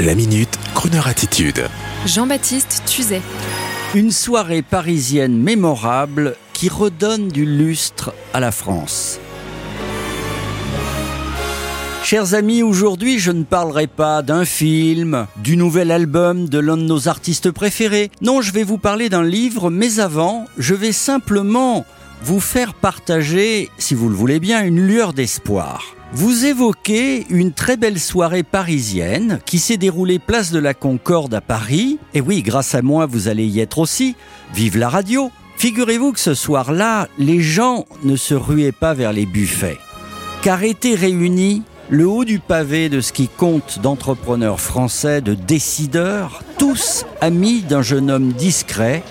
La minute, Kroneur attitude. Jean-Baptiste Tuzet. Une soirée parisienne mémorable qui redonne du lustre à la France. Chers amis, aujourd'hui je ne parlerai pas d'un film, du nouvel album de l'un de nos artistes préférés. Non, je vais vous parler d'un livre, mais avant, je vais simplement vous faire partager, si vous le voulez bien, une lueur d'espoir. Vous évoquez une très belle soirée parisienne qui s'est déroulée place de la Concorde à Paris. Et oui, grâce à moi, vous allez y être aussi. Vive la radio Figurez-vous que ce soir-là, les gens ne se ruaient pas vers les buffets. Car étaient réunis le haut du pavé de ce qui compte d'entrepreneurs français, de décideurs, tous amis d'un jeune homme discret,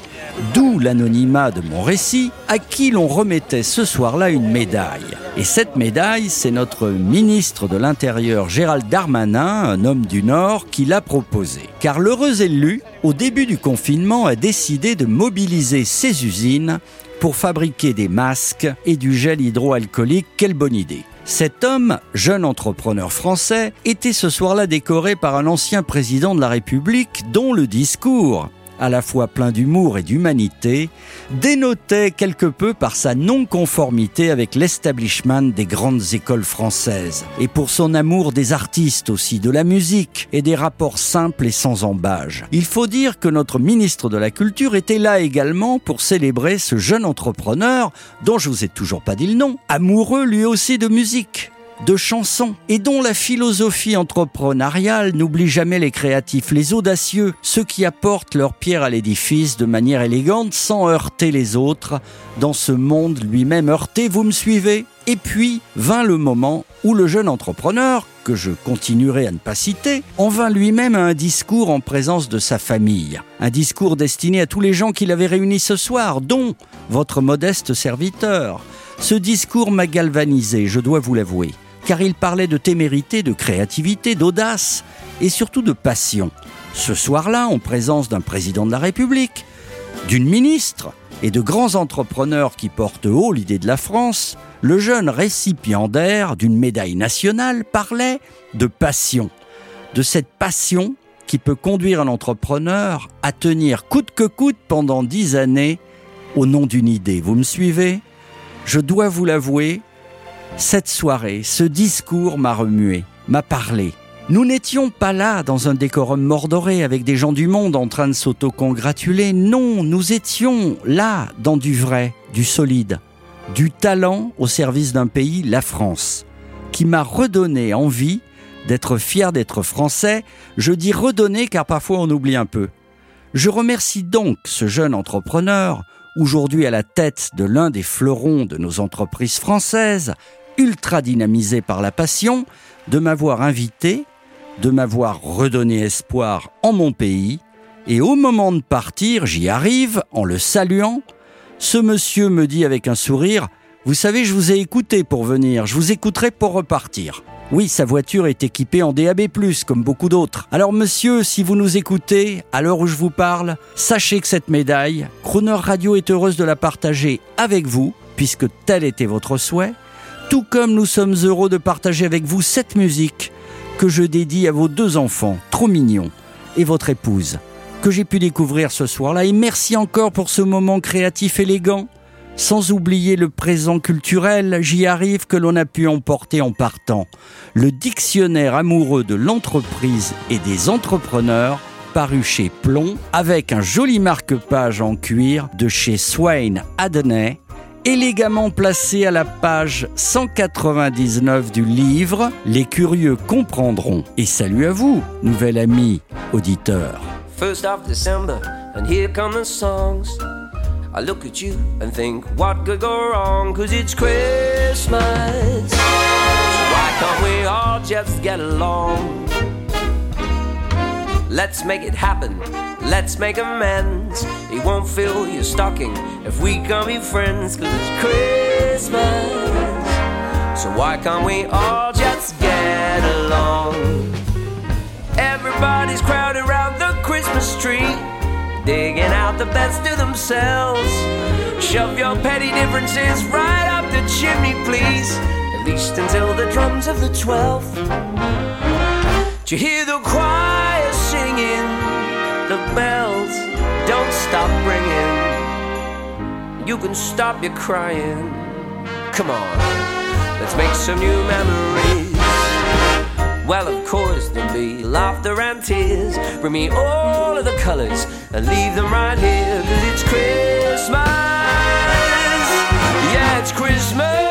d'où l'anonymat de mon récit, à qui l'on remettait ce soir-là une médaille. Et cette médaille, c'est notre ministre de l'Intérieur Gérald Darmanin, un homme du Nord, qui l'a proposée. Car l'heureux élu, au début du confinement, a décidé de mobiliser ses usines pour fabriquer des masques et du gel hydroalcoolique. Quelle bonne idée cet homme, jeune entrepreneur français, était ce soir-là décoré par un ancien président de la République dont le discours à la fois plein d'humour et d'humanité, dénotait quelque peu par sa non-conformité avec l'establishment des grandes écoles françaises, et pour son amour des artistes aussi, de la musique et des rapports simples et sans embâge. Il faut dire que notre ministre de la Culture était là également pour célébrer ce jeune entrepreneur dont je vous ai toujours pas dit le nom, amoureux lui aussi de musique de chansons et dont la philosophie entrepreneuriale n'oublie jamais les créatifs, les audacieux, ceux qui apportent leur pierre à l'édifice de manière élégante sans heurter les autres dans ce monde lui-même heurté, vous me suivez Et puis vint le moment où le jeune entrepreneur, que je continuerai à ne pas citer, en vint lui-même à un discours en présence de sa famille. Un discours destiné à tous les gens qu'il avait réunis ce soir, dont votre modeste serviteur. Ce discours m'a galvanisé, je dois vous l'avouer car il parlait de témérité, de créativité, d'audace et surtout de passion. Ce soir-là, en présence d'un président de la République, d'une ministre et de grands entrepreneurs qui portent haut l'idée de la France, le jeune récipiendaire d'une médaille nationale parlait de passion, de cette passion qui peut conduire un entrepreneur à tenir coûte que coûte pendant dix années au nom d'une idée. Vous me suivez? Je dois vous l'avouer, cette soirée, ce discours m'a remué, m'a parlé. Nous n'étions pas là dans un décorum mordoré avec des gens du monde en train de s'auto-congratuler. Non, nous étions là dans du vrai, du solide, du talent au service d'un pays, la France, qui m'a redonné envie d'être fier d'être français. Je dis redonner car parfois on oublie un peu. Je remercie donc ce jeune entrepreneur, aujourd'hui à la tête de l'un des fleurons de nos entreprises françaises, ultra dynamisé par la passion, de m'avoir invité, de m'avoir redonné espoir en mon pays, et au moment de partir, j'y arrive, en le saluant, ce monsieur me dit avec un sourire, Vous savez, je vous ai écouté pour venir, je vous écouterai pour repartir. Oui, sa voiture est équipée en DAB+, comme beaucoup d'autres. Alors monsieur, si vous nous écoutez, à l'heure où je vous parle, sachez que cette médaille, Crooner Radio est heureuse de la partager avec vous, puisque tel était votre souhait, tout comme nous sommes heureux de partager avec vous cette musique que je dédie à vos deux enfants, trop mignons, et votre épouse, que j'ai pu découvrir ce soir-là. Et merci encore pour ce moment créatif élégant, sans oublier le présent culturel, j'y arrive que l'on a pu emporter en partant. Le dictionnaire amoureux de l'entreprise et des entrepreneurs, paru chez Plomb, avec un joli marque-page en cuir de chez Swain Adney, élégamment placé à la page 199 du livre. Les curieux comprendront. Et salut à vous, nouvel ami auditeur. First of December, and here come the songs. I look at you and think, what could go wrong? Cause it's Christmas. So why can't we all just get along? Let's make it happen. Let's make amends. He won't fill your stocking if we can be friends, cause it's Christmas. So why can't we all just get along? Everybody's crowded around the Christmas tree, digging out the best of themselves. Shove your petty differences right up the chimney, please. At least until the drums of the 12th. Do you hear the choir? singing, the bells don't stop ringing. You can stop your crying. Come on, let's make some new memories. Well, of course, there'll be laughter and tears. Bring me all of the colors and leave them right here, cause it's Christmas. Yeah, it's Christmas.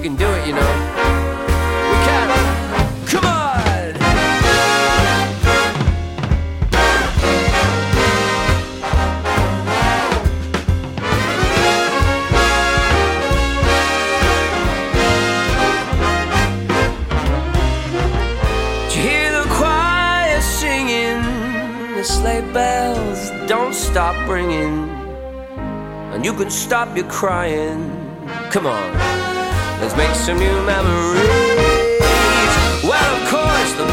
We can do it, you know. We can. Come on! Did you hear the choir singing? The sleigh bells don't stop ringing. And you can stop your crying. Come on, let's make some new memories. Well, of course, there'll